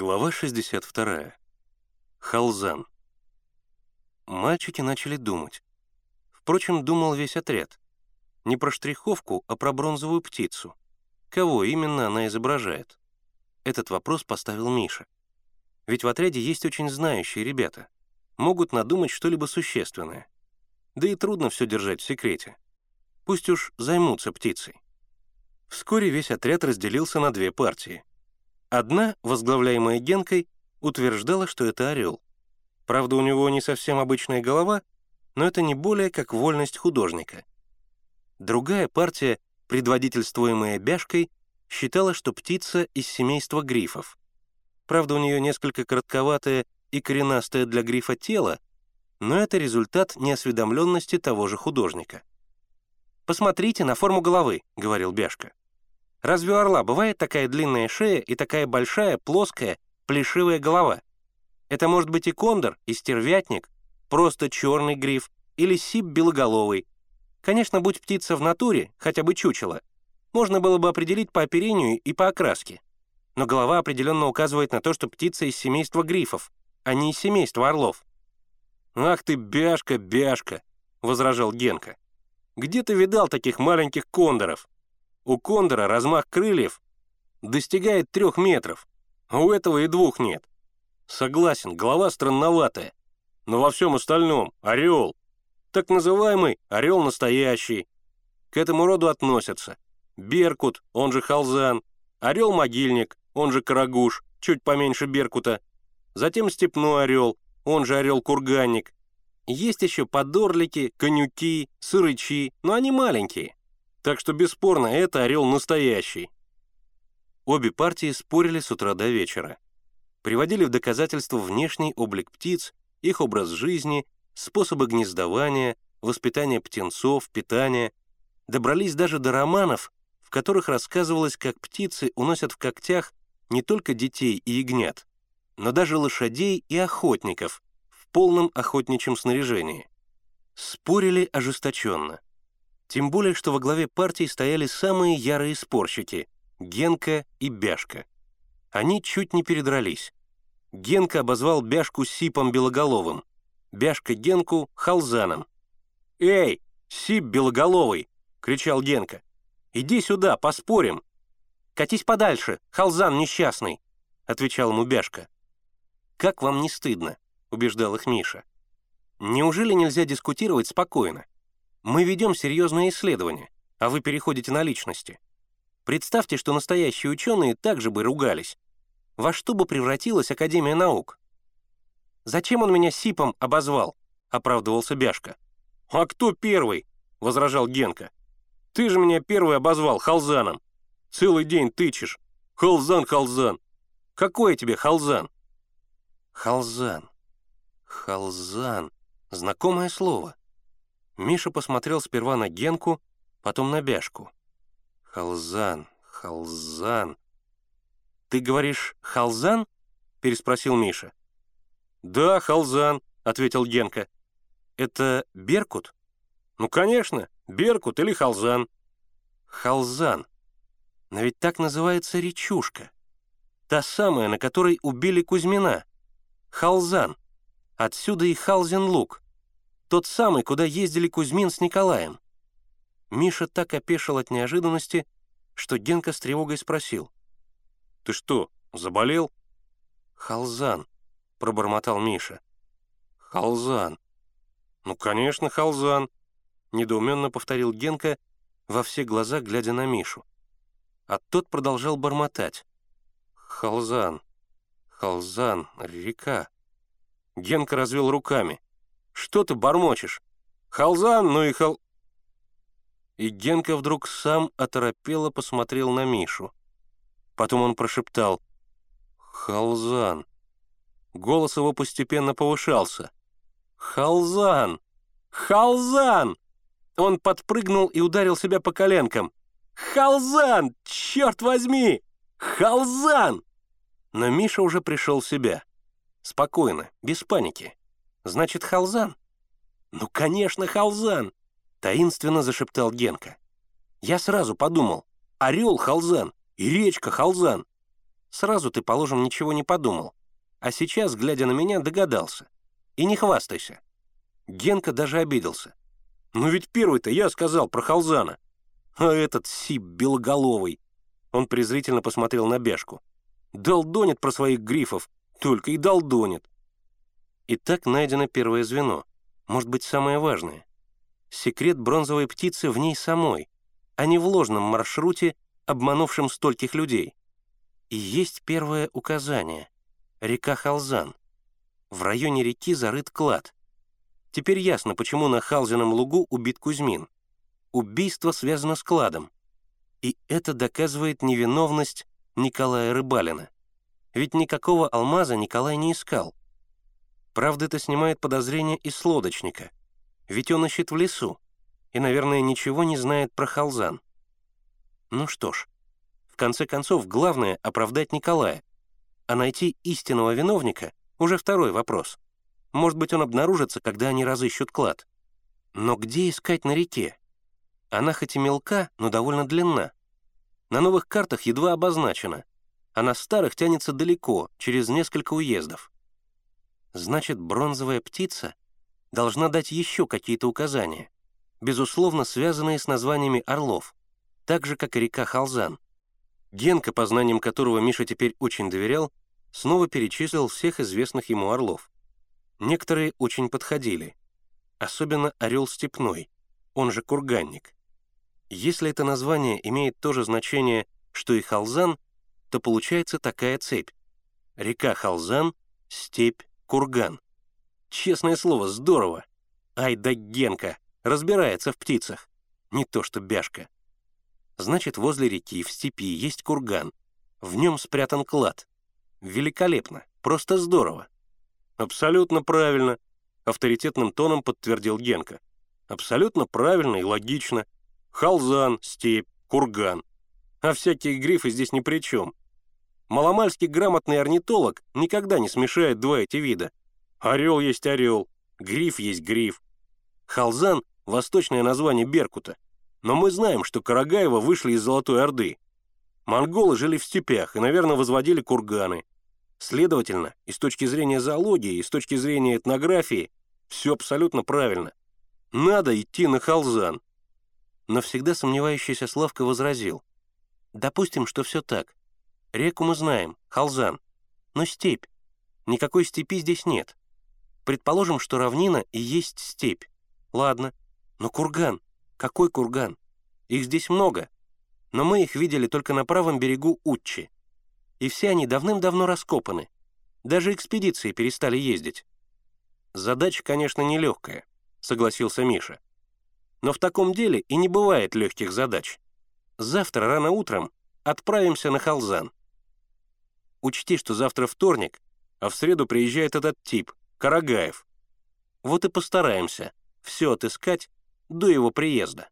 Глава 62. Халзан. Мальчики начали думать. Впрочем, думал весь отряд. Не про штриховку, а про бронзовую птицу. Кого именно она изображает? Этот вопрос поставил Миша. Ведь в отряде есть очень знающие ребята. Могут надумать что-либо существенное. Да и трудно все держать в секрете. Пусть уж займутся птицей. Вскоре весь отряд разделился на две партии. Одна, возглавляемая Генкой, утверждала, что это орел. Правда, у него не совсем обычная голова, но это не более как вольность художника. Другая партия, предводительствуемая Бяшкой, считала, что птица из семейства грифов. Правда, у нее несколько коротковатое и коренастое для грифа тело, но это результат неосведомленности того же художника. «Посмотрите на форму головы», — говорил Бяшка. «Разве у орла бывает такая длинная шея и такая большая, плоская, плешивая голова? Это может быть и кондор, и стервятник, просто черный гриф или сип белоголовый. Конечно, будь птица в натуре, хотя бы чучело, можно было бы определить по оперению и по окраске. Но голова определенно указывает на то, что птица из семейства грифов, а не из семейства орлов. «Ах ты, бяшка, бяшка!» — возражал Генка. Где ты видал таких маленьких кондоров? У кондора размах крыльев достигает трех метров, а у этого и двух нет. Согласен, голова странноватая, но во всем остальном — орел. Так называемый орел настоящий. К этому роду относятся беркут, он же халзан, орел-могильник, он же карагуш, чуть поменьше беркута, затем степной орел, он же орел-курганник, есть еще подорлики, конюки, сырычи, но они маленькие. Так что бесспорно, это орел настоящий. Обе партии спорили с утра до вечера. Приводили в доказательство внешний облик птиц, их образ жизни, способы гнездования, воспитания птенцов, питания. Добрались даже до романов, в которых рассказывалось, как птицы уносят в когтях не только детей и ягнят, но даже лошадей и охотников, полном охотничьем снаряжении. Спорили ожесточенно. Тем более, что во главе партии стояли самые ярые спорщики — Генка и Бяшка. Они чуть не передрались. Генка обозвал Бяшку Сипом Белоголовым, Бяшка Генку — Халзаном. «Эй, Сип Белоголовый!» — кричал Генка. «Иди сюда, поспорим!» «Катись подальше, Халзан несчастный!» — отвечал ему Бяшка. «Как вам не стыдно?» — убеждал их Миша. «Неужели нельзя дискутировать спокойно? Мы ведем серьезное исследование, а вы переходите на личности. Представьте, что настоящие ученые также бы ругались. Во что бы превратилась Академия наук? «Зачем он меня Сипом обозвал?» — оправдывался Бяшка. «А кто первый?» — возражал Генка. «Ты же меня первый обозвал Халзаном. Целый день тычешь. Халзан, Халзан. Какой тебе Халзан?» «Халзан. Халзан. Знакомое слово. Миша посмотрел сперва на Генку, потом на Бяшку. Халзан, Халзан. «Ты говоришь Халзан?» — переспросил Миша. «Да, Халзан», — ответил Генка. «Это Беркут?» «Ну, конечно, Беркут или Халзан». «Халзан. Но ведь так называется речушка. Та самая, на которой убили Кузьмина. Халзан. Отсюда и Халзен-Луг, тот самый, куда ездили Кузьмин с Николаем. Миша так опешил от неожиданности, что Генка с тревогой спросил. «Ты что, заболел?» «Халзан», — пробормотал Миша. «Халзан». «Ну, конечно, Халзан», — недоуменно повторил Генка, во все глаза глядя на Мишу. А тот продолжал бормотать. «Халзан, Халзан, река». Генка развел руками. «Что ты бормочешь? Халзан, ну и хал...» И Генка вдруг сам оторопело посмотрел на Мишу. Потом он прошептал «Халзан». Голос его постепенно повышался. «Халзан! Халзан!» Он подпрыгнул и ударил себя по коленкам. «Халзан! Черт возьми! Халзан!» Но Миша уже пришел в себя. Спокойно, без паники. Значит, Халзан? Ну, конечно, Халзан! Таинственно зашептал Генка. Я сразу подумал, орел Халзан и речка Халзан. Сразу ты, положим, ничего не подумал. А сейчас, глядя на меня, догадался. И не хвастайся. Генка даже обиделся. «Ну ведь первый-то я сказал про Халзана. А этот сип белоголовый». Он презрительно посмотрел на Бяшку. «Долдонит про своих грифов, только и долдонит». Итак, найдено первое звено. Может быть, самое важное. Секрет бронзовой птицы в ней самой, а не в ложном маршруте, обманувшем стольких людей. И есть первое указание — река Халзан. В районе реки зарыт клад. Теперь ясно, почему на Халзином лугу убит Кузьмин. Убийство связано с кладом. И это доказывает невиновность Николая Рыбалина. Ведь никакого алмаза Николай не искал. Правда, это снимает подозрение и с лодочника. Ведь он ищет в лесу. И, наверное, ничего не знает про Халзан. Ну что ж, в конце концов, главное — оправдать Николая. А найти истинного виновника — уже второй вопрос. Может быть, он обнаружится, когда они разыщут клад. Но где искать на реке? Она хоть и мелка, но довольно длинна. На новых картах едва обозначена, а на старых тянется далеко, через несколько уездов. Значит, бронзовая птица должна дать еще какие-то указания, безусловно, связанные с названиями орлов, так же, как и река Халзан. Генка, по знаниям которого Миша теперь очень доверял, снова перечислил всех известных ему орлов. Некоторые очень подходили, особенно орел степной, он же курганник. Если это название имеет то же значение, что и Халзан, то получается такая цепь. Река Халзан, степь, курган. Честное слово, здорово. Ай да Генка, разбирается в птицах. Не то что Бяшка. Значит, возле реки в степи есть курган. В нем спрятан клад. Великолепно, просто здорово. Абсолютно правильно, авторитетным тоном подтвердил Генка. Абсолютно правильно и логично — Халзан, степь, курган. А всякие грифы здесь ни при чем. Маломальский грамотный орнитолог никогда не смешает два эти вида. Орел есть орел, гриф есть гриф. Халзан — восточное название Беркута. Но мы знаем, что Карагаева вышли из Золотой Орды. Монголы жили в степях и, наверное, возводили курганы. Следовательно, и с точки зрения зоологии, и с точки зрения этнографии, все абсолютно правильно. Надо идти на Халзан. Но всегда сомневающийся Славка возразил. «Допустим, что все так. Реку мы знаем, Халзан. Но степь. Никакой степи здесь нет. Предположим, что равнина и есть степь. Ладно. Но курган. Какой курган? Их здесь много. Но мы их видели только на правом берегу Утчи. И все они давным-давно раскопаны. Даже экспедиции перестали ездить. Задача, конечно, нелегкая, согласился Миша. Но в таком деле и не бывает легких задач. Завтра рано утром отправимся на Халзан. Учти, что завтра вторник, а в среду приезжает этот тип, Карагаев. Вот и постараемся все отыскать до его приезда.